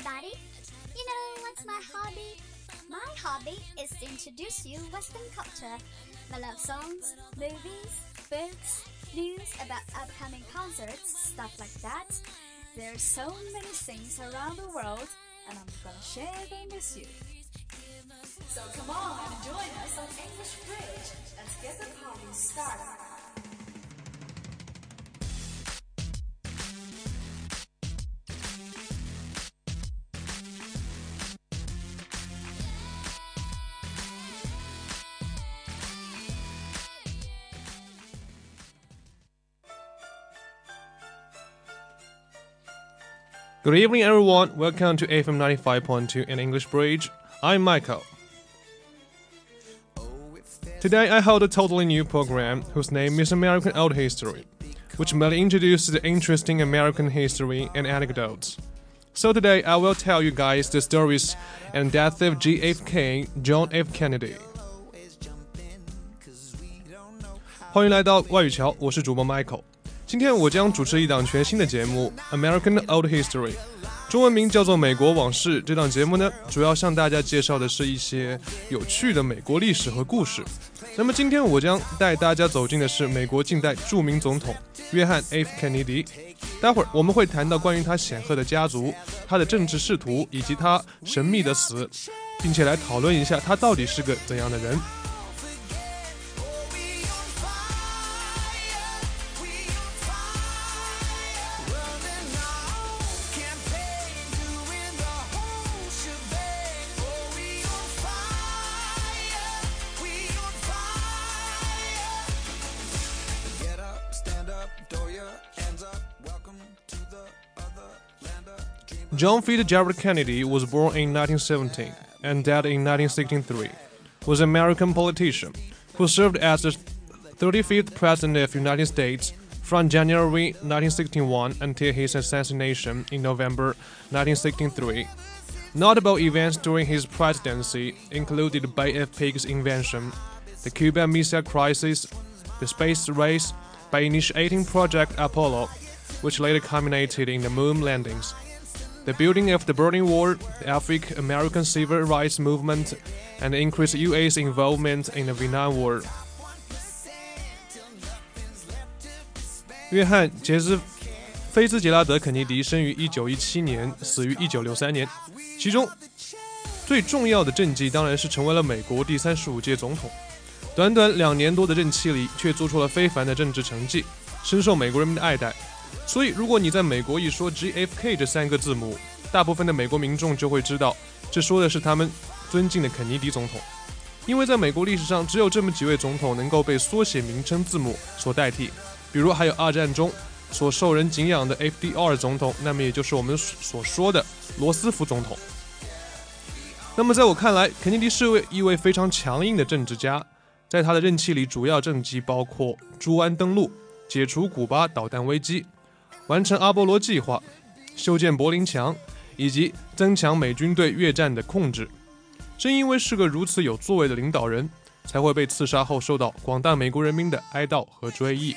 everybody. You know what's my hobby? My hobby is to introduce you Western culture. My love songs, movies, books, news about upcoming concerts, stuff like that. There's so many things around the world, and I'm gonna share them with you. So come on and join us on English Bridge. Let's get the party started. Good evening, everyone. Welcome to FM 95.2 in English Bridge. I'm Michael. Today, I hold a totally new program whose name is American Old History, which mainly introduces interesting American history and anecdotes. So today, I will tell you guys the stories and death of JFK, John F. Kennedy. 欢迎来到外语桥，我是主播 Michael。 今天我将主持一档全新的节目《American Old History》，中文名叫做《美国往事》。这档节目呢，主要向大家介绍的是一些有趣的美国历史和故事。那么今天我将带大家走进的是美国近代著名总统约翰 ·F· 肯尼迪。待会儿我们会谈到关于他显赫的家族、他的政治仕途以及他神秘的死，并且来讨论一下他到底是个怎样的人。John Fitzgerald Kennedy was born in 1917 and died in 1963. Was an American politician who served as the 35th President of the United States from January 1961 until his assassination in November 1963. Notable events during his presidency included Bay of Pigs invention, the Cuban Missile Crisis, the space race by initiating Project Apollo, which later culminated in the moon landings the building of the Berlin Wall, the African American civil rights movement, and increased U.S. involvement in the Vietnam War. 约翰·杰斯·菲兹杰拉德·肯尼迪生于1917年，死于1963年。其中最重要的政绩当然是成为了美国第三十五届总统。 短短两年多的任期里，却做出了非凡的政治成绩，深受美国人民的爱戴。所以，如果你在美国一说 JFK 这三个字母，大部分的美国民众就会知道，这说的是他们尊敬的肯尼迪总统。因为在美国历史上，只有这么几位总统能够被缩写名称字母所代替。比如，还有二战中所受人敬仰的 FDR 总统，那么也就是我们所说的罗斯福总统。那么，在我看来，肯尼迪是位一位非常强硬的政治家，在他的任期里，主要政绩包括朱安登陆、解除古巴导弹危机。完成阿波罗计划，修建柏林墙，以及增强美军对越战的控制。正因为是个如此有作为的领导人，才会被刺杀后受到广大美国人民的哀悼和追忆。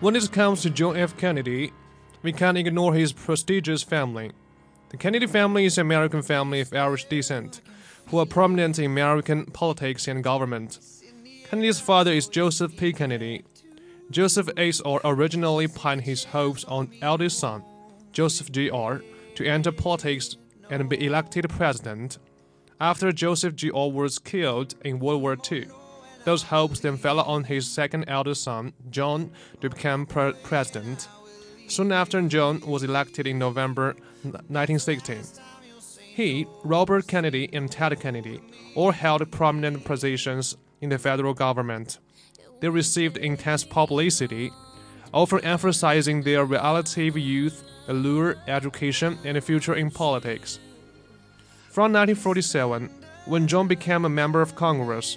When it comes to John F. Kennedy, we can't ignore his prestigious family. The Kennedy family is an American family of Irish descent who are prominent in American politics and government. Kennedy's father is Joseph P. Kennedy. Joseph H.R. originally pinned his hopes on eldest son, Joseph Jr., to enter politics and be elected president. After Joseph Jr. was killed in World War II, Those hopes then fell on his second eldest son, John, to become pre president. Soon after John was elected in November 1916. He, Robert Kennedy, and Ted Kennedy all held prominent positions in the federal government. They received intense publicity, often emphasizing their relative youth, allure, education, and future in politics. From 1947, when John became a member of Congress,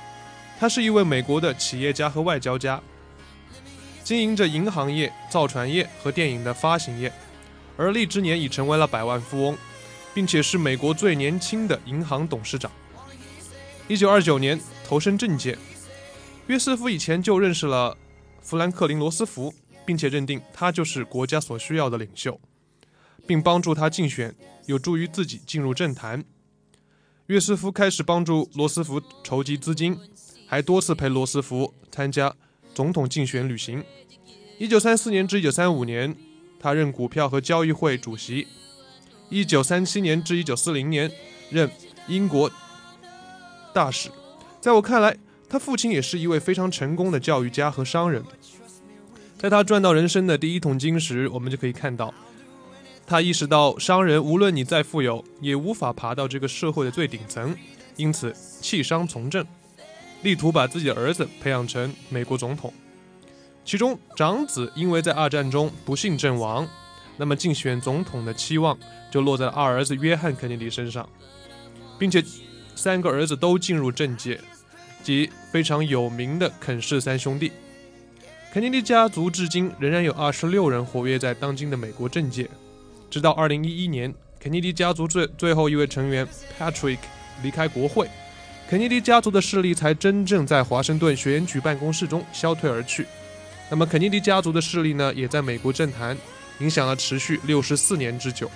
他是一位美国的企业家和外交家，经营着银行业、造船业和电影的发行业，而立之年已成为了百万富翁，并且是美国最年轻的银行董事长。一九二九年投身政界，约瑟夫以前就认识了富兰克林·罗斯福。并且认定他就是国家所需要的领袖，并帮助他竞选，有助于自己进入政坛。约瑟夫开始帮助罗斯福筹集资金，还多次陪罗斯福参加总统竞选旅行。一九三四年至一九三五年，他任股票和交易会主席；一九三七年至一九四零年，任英国大使。在我看来，他父亲也是一位非常成功的教育家和商人。在他赚到人生的第一桶金时，我们就可以看到，他意识到商人无论你再富有，也无法爬到这个社会的最顶层，因此弃商从政，力图把自己的儿子培养成美国总统。其中长子因为在二战中不幸阵亡，那么竞选总统的期望就落在了二儿子约翰·肯尼迪身上，并且三个儿子都进入政界，即非常有名的肯氏三兄弟。肯尼迪家族至今仍然有二十六人活跃在当今的美国政界，直到二零一一年，肯尼迪家族最最后一位成员 Patrick 离开国会，肯尼迪家族的势力才真正在华盛顿选举办公室中消退而去。那么，肯尼迪家族的势力呢，也在美国政坛影响了持续六十四年之久。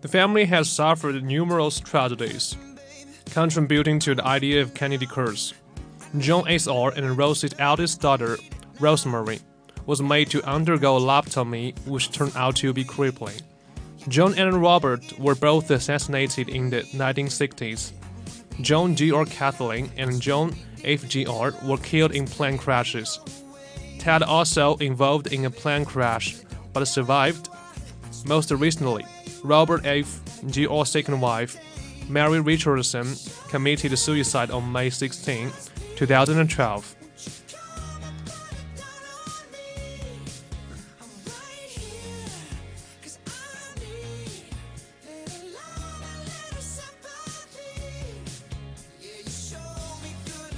The family has suffered numerous tragedies, contributing to the idea of Kennedy curse. John S.R. and Rosie's eldest daughter, Rosemary, was made to undergo a lobotomy, which turned out to be crippling. John and Robert were both assassinated in the 1960s. John G. R. Kathleen and John F. G. R. were killed in plane crashes. Ted also involved in a plane crash, but survived. Most recently, Robert F. G. R. second wife, Mary Richardson, committed suicide on May 16, 2012.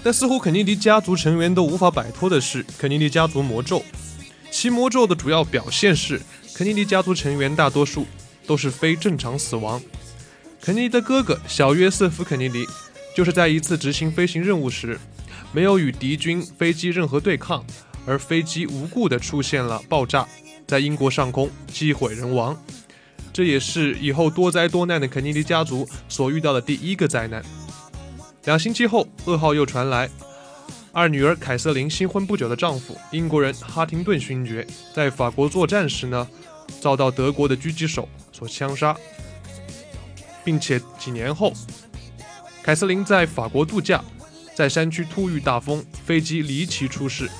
但似乎肯尼迪家族成员都无法摆脱的是肯尼迪家族魔咒。其魔咒的主要表现是，肯尼迪家族成员大多数 都是非正常死亡。肯尼迪的哥哥小约瑟夫·肯尼迪，就是在一次执行飞行任务时，没有与敌军飞机任何对抗，而飞机无故的出现了爆炸，在英国上空机毁人亡。这也是以后多灾多难的肯尼迪家族所遇到的第一个灾难。两星期后，噩耗又传来，二女儿凯瑟琳新婚不久的丈夫英国人哈廷顿勋爵，在法国作战时呢，遭到德国的狙击手。所枪杀，并且几年后，凯瑟琳在法国度假，在山区突遇大风，飞机离奇出事，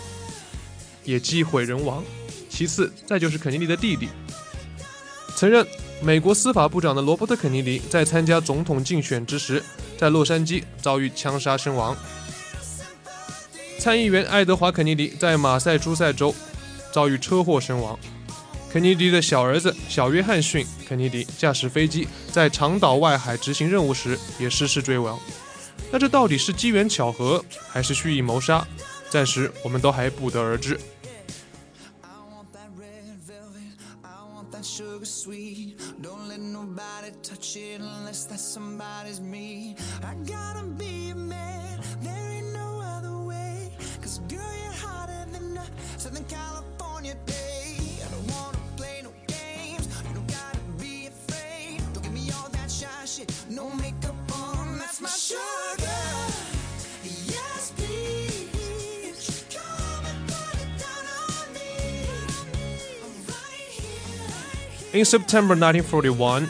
也机毁人亡。其次，再就是肯尼迪的弟弟，曾任美国司法部长的罗伯特·肯尼迪，在参加总统竞选之时，在洛杉矶遭遇枪杀身亡。参议员爱德华·肯尼迪在马赛诸塞州遭遇车祸身亡。肯尼迪的小儿子小约翰逊·肯尼迪驾驶飞机在长岛外海执行任务时也失事坠亡。那这到底是机缘巧合，还是蓄意谋杀？暂时我们都还不得而知。In September 1941,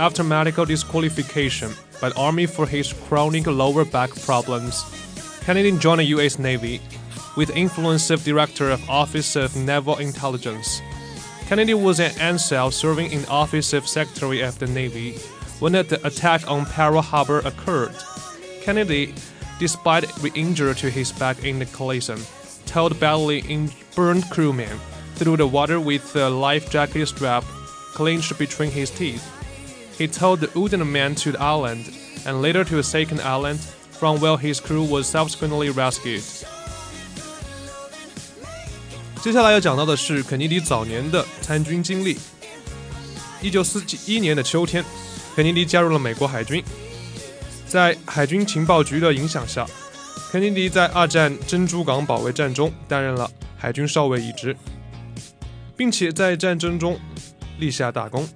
after medical disqualification by the Army for his chronic lower back problems, Kennedy joined the U.S. Navy with influence of Director of Office of Naval Intelligence. Kennedy was an NSL serving in the Office of Secretary of the Navy when the attack on Pearl Harbor occurred. Kennedy, despite being injured to his back in the collision, told badly burned crewmen through the water with a life jacket strap clenched between his teeth. He towed the wooden man to the island and later to a second island, from where his crew was subsequently rescued. 接下来要讲到的是肯尼迪早年的参军经历。一九四一年的秋天，肯尼迪加入了美国海军。在海军情报局的影响下，肯尼迪在二战珍珠港保卫战中担任了海军少尉一职，并且在战争中立下大功。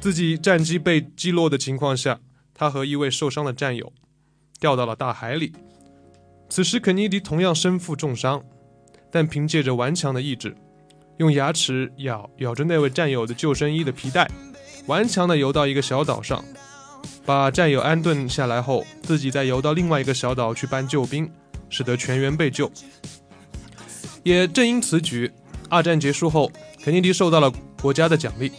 自己战机被击落的情况下，他和一位受伤的战友掉到了大海里。此时，肯尼迪同样身负重伤，但凭借着顽强的意志，用牙齿咬咬着那位战友的救生衣的皮带，顽强地游到一个小岛上，把战友安顿下来后，自己再游到另外一个小岛去搬救兵，使得全员被救。也正因此举，二战结束后，肯尼迪受到了。国家的奖励，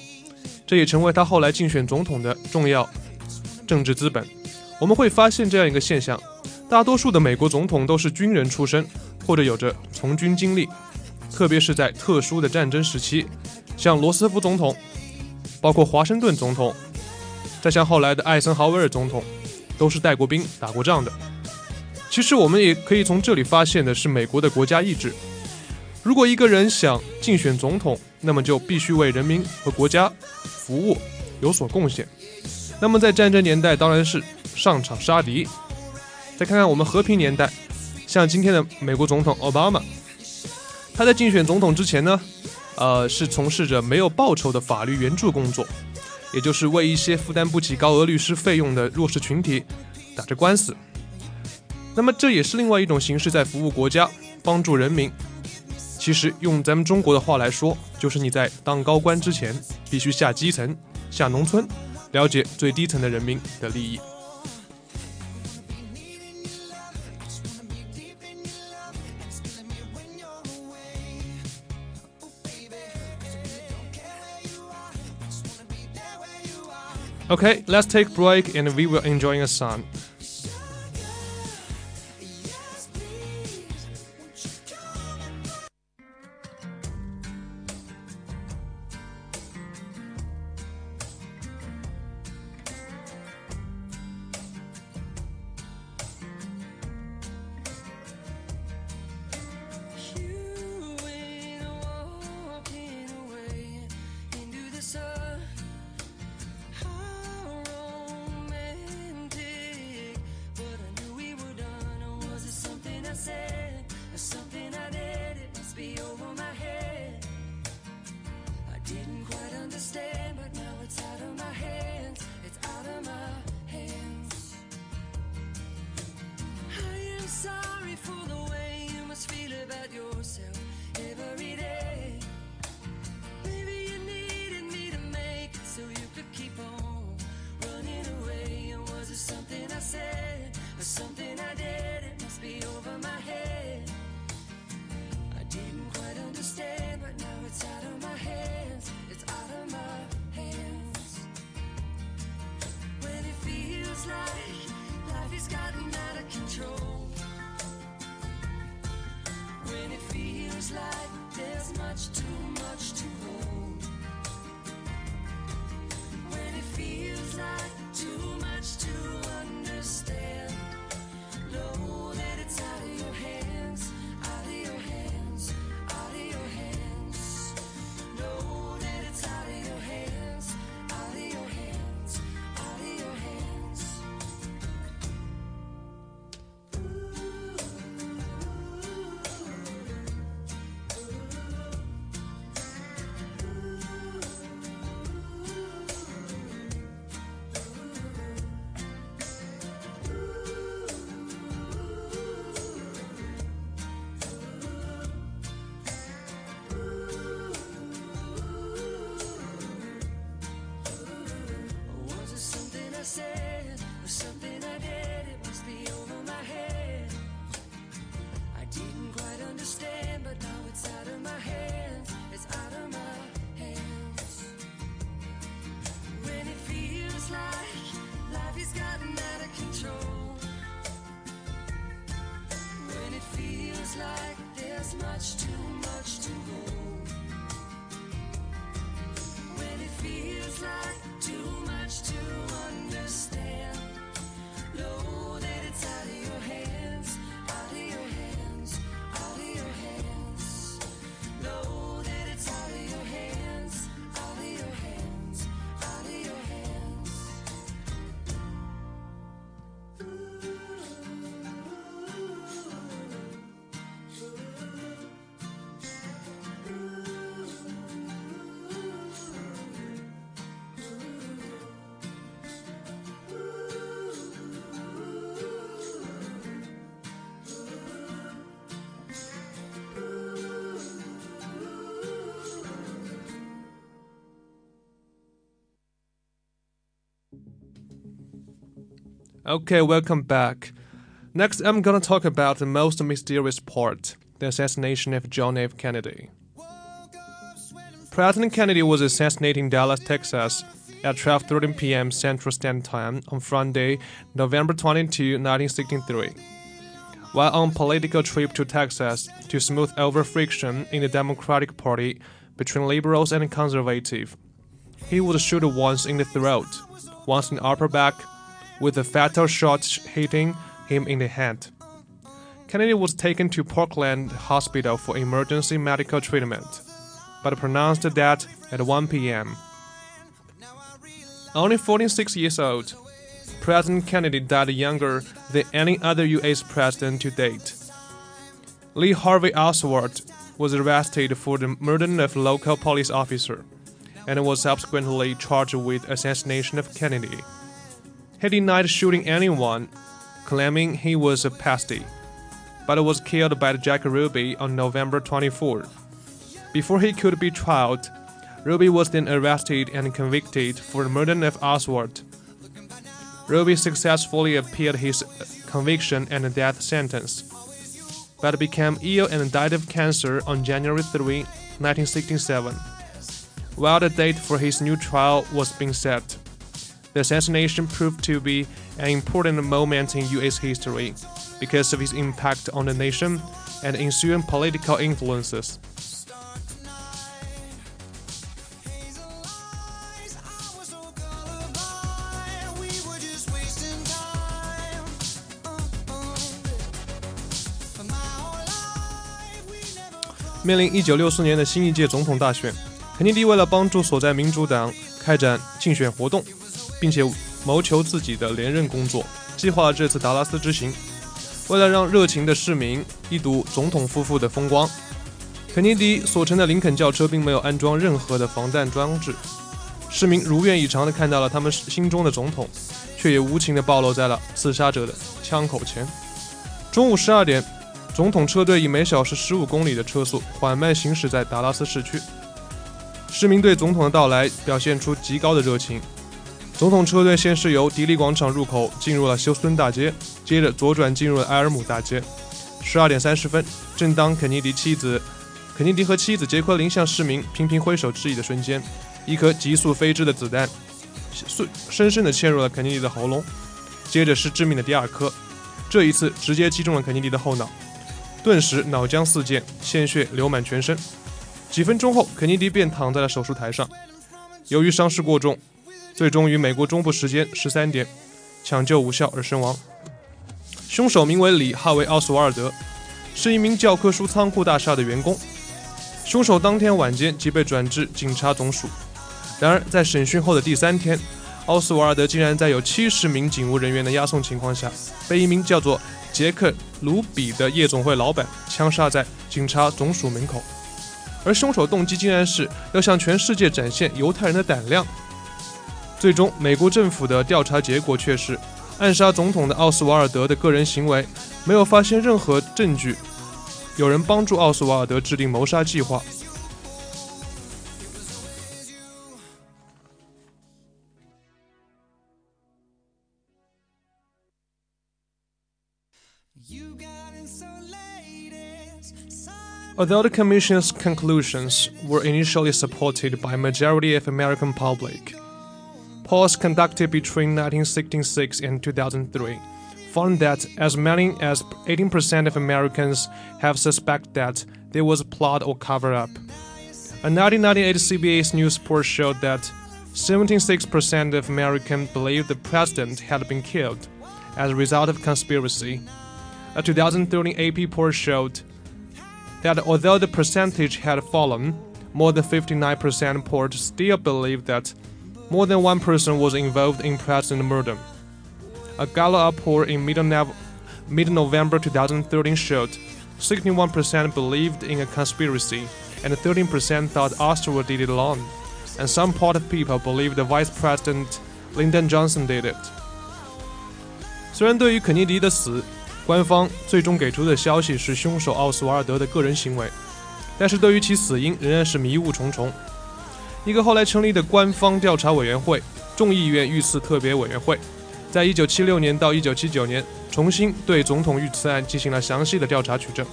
这也成为他后来竞选总统的重要政治资本。我们会发现这样一个现象：大多数的美国总统都是军人出身，或者有着从军经历，特别是在特殊的战争时期，像罗斯福总统，包括华盛顿总统，再像后来的艾森豪威尔总统，都是带过兵、打过仗的。其实，我们也可以从这里发现的是美国的国家意志。如果一个人想竞选总统，那么就必须为人民和国家服务，有所贡献。那么在战争年代，当然是上场杀敌。再看看我们和平年代，像今天的美国总统奥巴马，他在竞选总统之前呢，呃，是从事着没有报酬的法律援助工作，也就是为一些负担不起高额律师费用的弱势群体打着官司。那么这也是另外一种形式，在服务国家，帮助人民。其实用咱们中国的话来说，就是你在当高官之前，必须下基层、下农村，了解最低层的人民的利益。Okay, let's take break and we will enjoy a song. much to Okay, welcome back. Next, I'm gonna talk about the most mysterious part the assassination of John F. Kennedy. President Kennedy was assassinated in Dallas, Texas at 12:13 p.m. Central Standard Time on Friday, November 22, 1963. While on a political trip to Texas to smooth over friction in the Democratic Party between liberals and conservatives, he was shot once in the throat, once in the upper back, with a fatal shot hitting him in the head. Kennedy was taken to Parkland Hospital for emergency medical treatment, but pronounced dead at 1 p.m. Only 46 years old, President Kennedy died younger than any other U.S. president to date. Lee Harvey Oswald was arrested for the murder of a local police officer and was subsequently charged with assassination of Kennedy. He denied shooting anyone, claiming he was a pasty, but was killed by Jack Ruby on November 24. Before he could be tried, Ruby was then arrested and convicted for the murder of Oswald. Ruby successfully appealed his conviction and death sentence, but became ill and died of cancer on January 3, 1967. While the date for his new trial was being set, the assassination proved to be an important moment in U.S. history because of his impact on the nation and ensuing political influences. Uh, 面临1964年的新一届总统大选，肯尼迪为了帮助所在民主党开展竞选活动， 并且谋求自己的连任工作，计划了这次达拉斯之行。为了让热情的市民一睹总统夫妇的风光，肯尼迪所乘的林肯轿车并没有安装任何的防弹装置。市民如愿以偿地看到了他们心中的总统，却也无情地暴露在了刺杀者的枪口前。中午十二点，总统车队以每小时十五公里的车速缓慢行驶在达拉斯市区。市民对总统的到来表现出极高的热情。总统车队先是由迪利广场入口进入了休斯顿大街，接着左转进入了埃尔姆大街。十二点三十分，正当肯尼迪妻子肯尼迪和妻子杰奎琳向市民频频挥手致意的瞬间，一颗急速飞至的子弹碎深深地嵌入了肯尼迪的喉咙，接着是致命的第二颗，这一次直接击中了肯尼迪的后脑，顿时脑浆四溅，鲜血流满全身。几分钟后，肯尼迪便躺在了手术台上。由于伤势过重，最终于美国中部时间十三点抢救无效而身亡。凶手名为里哈维·奥斯瓦尔德，是一名教科书仓库大厦的员工。凶手当天晚间即被转至警察总署。然而，在审讯后的第三天，奥斯瓦尔德竟然在有七十名警务人员的押送情况下，被一名叫做杰克·卢比的夜总会老板枪杀在警察总署门口。而凶手动机竟然是要向全世界展现犹太人的胆量。最终，美国政府的调查结果却是，暗杀总统的奥斯瓦尔德的个人行为没有发现任何证据，有人帮助奥斯瓦尔德制定谋杀计划。Although the Commission's conclusions were initially supported by majority of American public, polls conducted between 1966 and 2003 found that as many as 18% of Americans have suspected that there was a plot or cover up. A 1998 CBS News poll showed that 76% of Americans believed the president had been killed as a result of conspiracy. A 2013 AP poll showed that although the percentage had fallen, more than 59% polled still believed that more than one person was involved in president murder. A Gallup poll in mid-November 2013 showed 61% believed in a conspiracy and 13% thought Oswald did it alone, and some part of people believed the Vice President Lyndon Johnson did it. 虽然对于肯尼迪的死，官方最终给出的消息是凶手奥斯瓦尔德的个人行为，但是对于其死因仍然是迷雾重重。 一个后来成立的官方调查委员会——众议院遇刺特别委员会，在一九七六年到一九七九年，重新对总统遇刺案进行了详细的调查取证，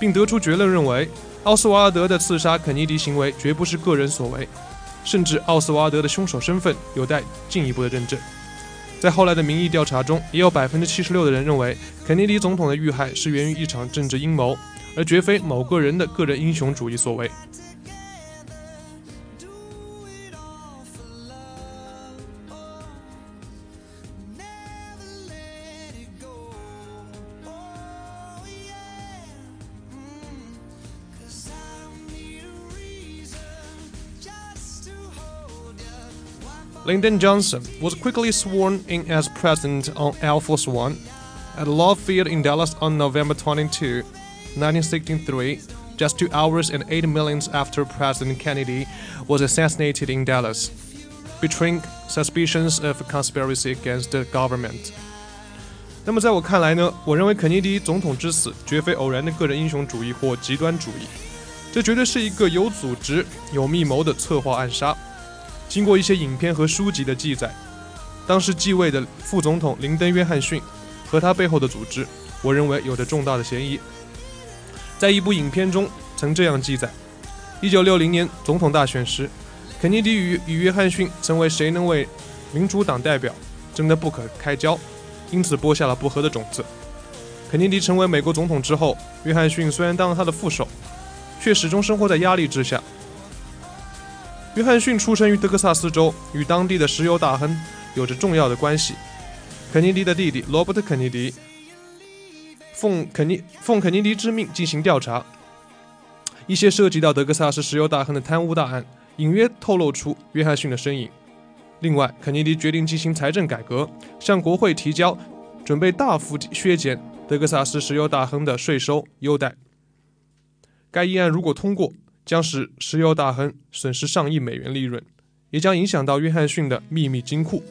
并得出结论，认为奥斯瓦尔德的刺杀肯尼迪行为绝不是个人所为，甚至奥斯瓦尔德的凶手身份有待进一步的认证。在后来的民意调查中，也有百分之七十六的人认为肯尼迪总统的遇害是源于一场政治阴谋，而绝非某个人的个人英雄主义所为。Lyndon Johnson was quickly sworn in as president on Air Force One at Love Field in Dallas on November 22, 1963, just two hours and eight minutes after President Kennedy was assassinated in Dallas, betraying suspicions of conspiracy against the government. 那么在我看来呢，我认为肯尼迪总统之死绝非偶然的个人英雄主义或极端主义，这绝对是一个有组织、有密谋的策划暗杀。 经过一些影片和书籍的记载，当时继位的副总统林登·约翰逊和他背后的组织，我认为有着重大的嫌疑。在一部影片中曾这样记载：1960年总统大选时，肯尼迪与与约翰逊成为谁能为民主党代表争得不可开交，因此播下了不和的种子。肯尼迪成为美国总统之后，约翰逊虽然当了他的副手，却始终生活在压力之下。约翰逊出生于德克萨斯州，与当地的石油大亨有着重要的关系。肯尼迪的弟弟罗伯特·肯尼迪奉肯尼奉肯尼迪之命进行调查，一些涉及到德克萨斯石油大亨的贪污大案，隐约透露出约翰逊的身影。另外，肯尼迪决定进行财政改革，向国会提交准备大幅削减德克萨斯石油大亨的税收优待。该议案如果通过，将使石油大亨损失上亿美元利润，也将影响到约翰逊的秘密金库。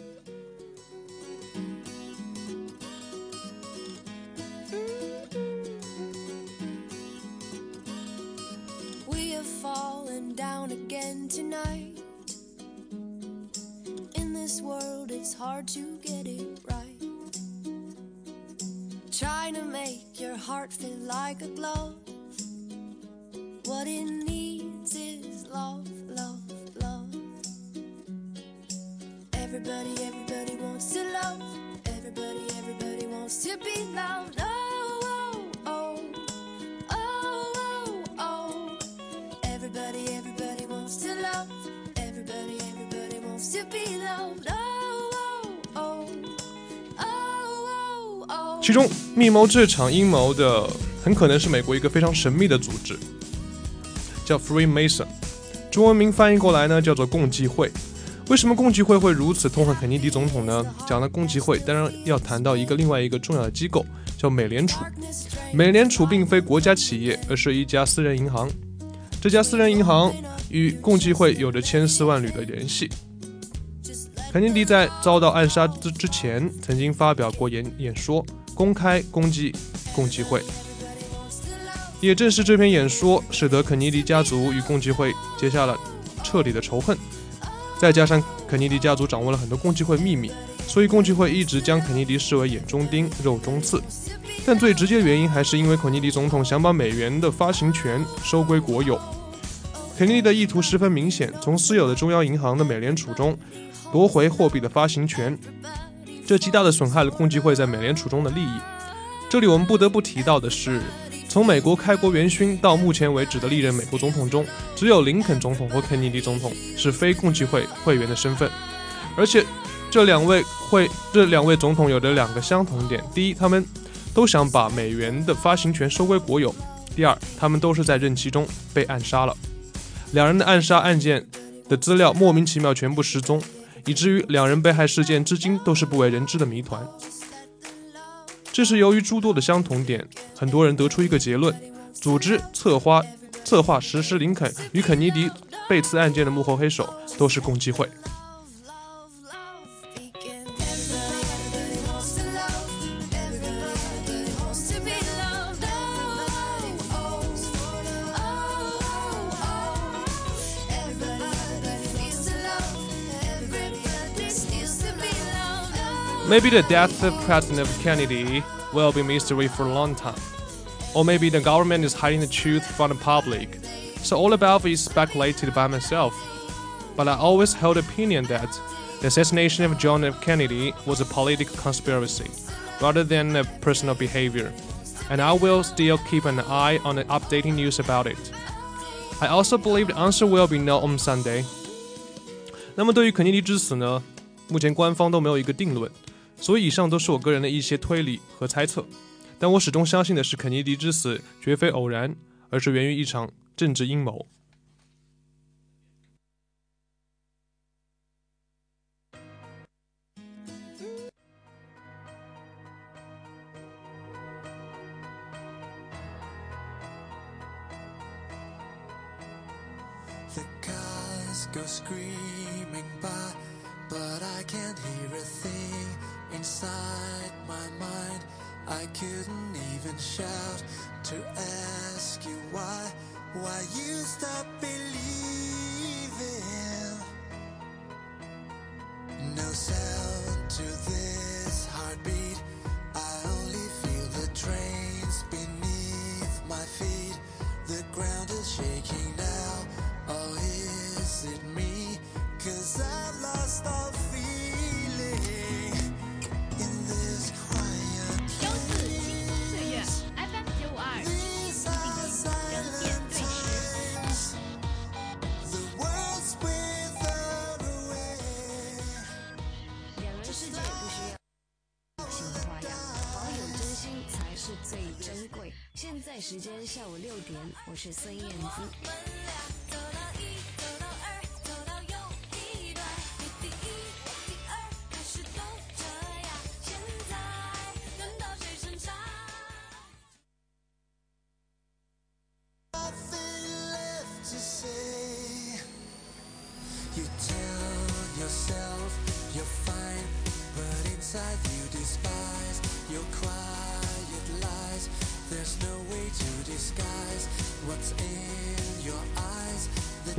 Heart feel like a glove. What it needs is love, love, love. Everybody, everybody wants to love. Everybody, everybody wants to be loved. Oh, oh, oh. Oh, oh, oh. Everybody, everybody wants to love. Everybody, everybody wants to be loved. Oh, oh, oh. Oh, oh, oh. 其中，密谋这场阴谋的很可能是美国一个非常神秘的组织，叫 Freemason，中文名翻译过来呢叫做共济会。为什么共济会会如此痛恨肯尼迪总统呢？讲了共济会，当然要谈到一个另外一个重要的机构，叫美联储。美联储并非国家企业，而是一家私人银行。这家私人银行与共济会有着千丝万缕的联系。肯尼迪在遭到暗杀之之前，曾经发表过演演说，公开攻击共济会。也正是这篇演说，使得肯尼迪家族与共济会结下了彻底的仇恨。再加上肯尼迪家族掌握了很多共济会秘密，所以共济会一直将肯尼迪视为眼中钉、肉中刺。但最直接原因还是因为肯尼迪总统想把美元的发行权收归国有。肯尼迪的意图十分明显，从私有的中央银行的美联储中夺回货币的发行权，这极大的损害了共济会在美联储中的利益。这里我们不得不提到的是，从美国开国元勋到目前为止的历任美国总统中，只有林肯总统和肯尼迪总统是非共济会会员的身份，而且这两位会这两位总统有着两个相同点：第一，他们都想把美元的发行权收归国有；第二，他们都是在任期中被暗杀了。两人的暗杀案件的资料莫名其妙全部失踪，以至于两人被害事件至今都是不为人知的谜团。这是由于诸多的相同点，很多人得出一个结论：组织、策划、策划实施林肯与肯尼迪被刺案件的幕后黑手都是共济会。Maybe the death of President Kennedy will be mystery for a long time. Or maybe the government is hiding the truth from the public. So all above is speculated by myself. But I always held the opinion that the assassination of John F. Kennedy was a political conspiracy rather than a personal behavior. And I will still keep an eye on the updating news about it. I also believe the answer will be no on Sunday. 那么对于肯尼迪之死呢，目前官方都没有一个定论， 所以以上都是我个人的一些推理和猜测。但我始终相信的是，肯尼迪之死绝非偶然，而是源于一场政治阴谋。Inside my mind. I couldn't even shout to ask you why, why you stopped believing. 最珍贵。现在时间下午六点，我是孙燕姿。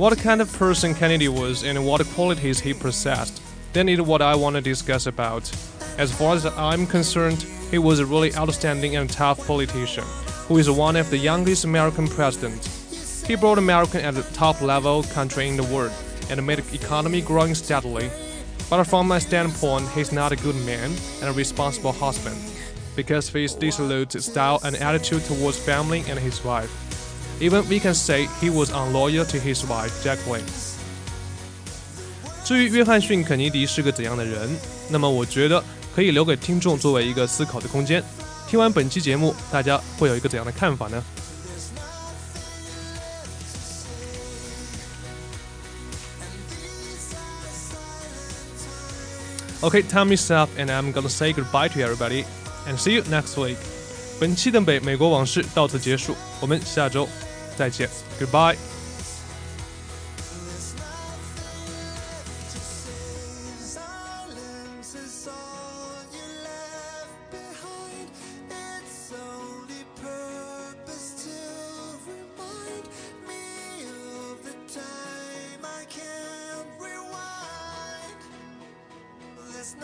What kind of person Kennedy was and what qualities he possessed, then is what I want to discuss about. As far as I'm concerned, he was a really outstanding and tough politician, who is one of the youngest American presidents. He brought America at the top level country in the world and made economy growing steadily. But from my standpoint, he's not a good man and a responsible husband, because of his dissolute style and attitude towards family and his wife. Even we can say he was unloyal to his wife Jacqueline. 至于约翰逊·肯尼迪是个怎样的人，那么我觉得可以留给听众作为一个思考的空间。听完本期节目，大家会有一个怎样的看法呢？Okay, time is up, and I'm gonna say goodbye to everybody, and see you next week. 本期的北美国往事到此结束，我们下周再见，Goodbye.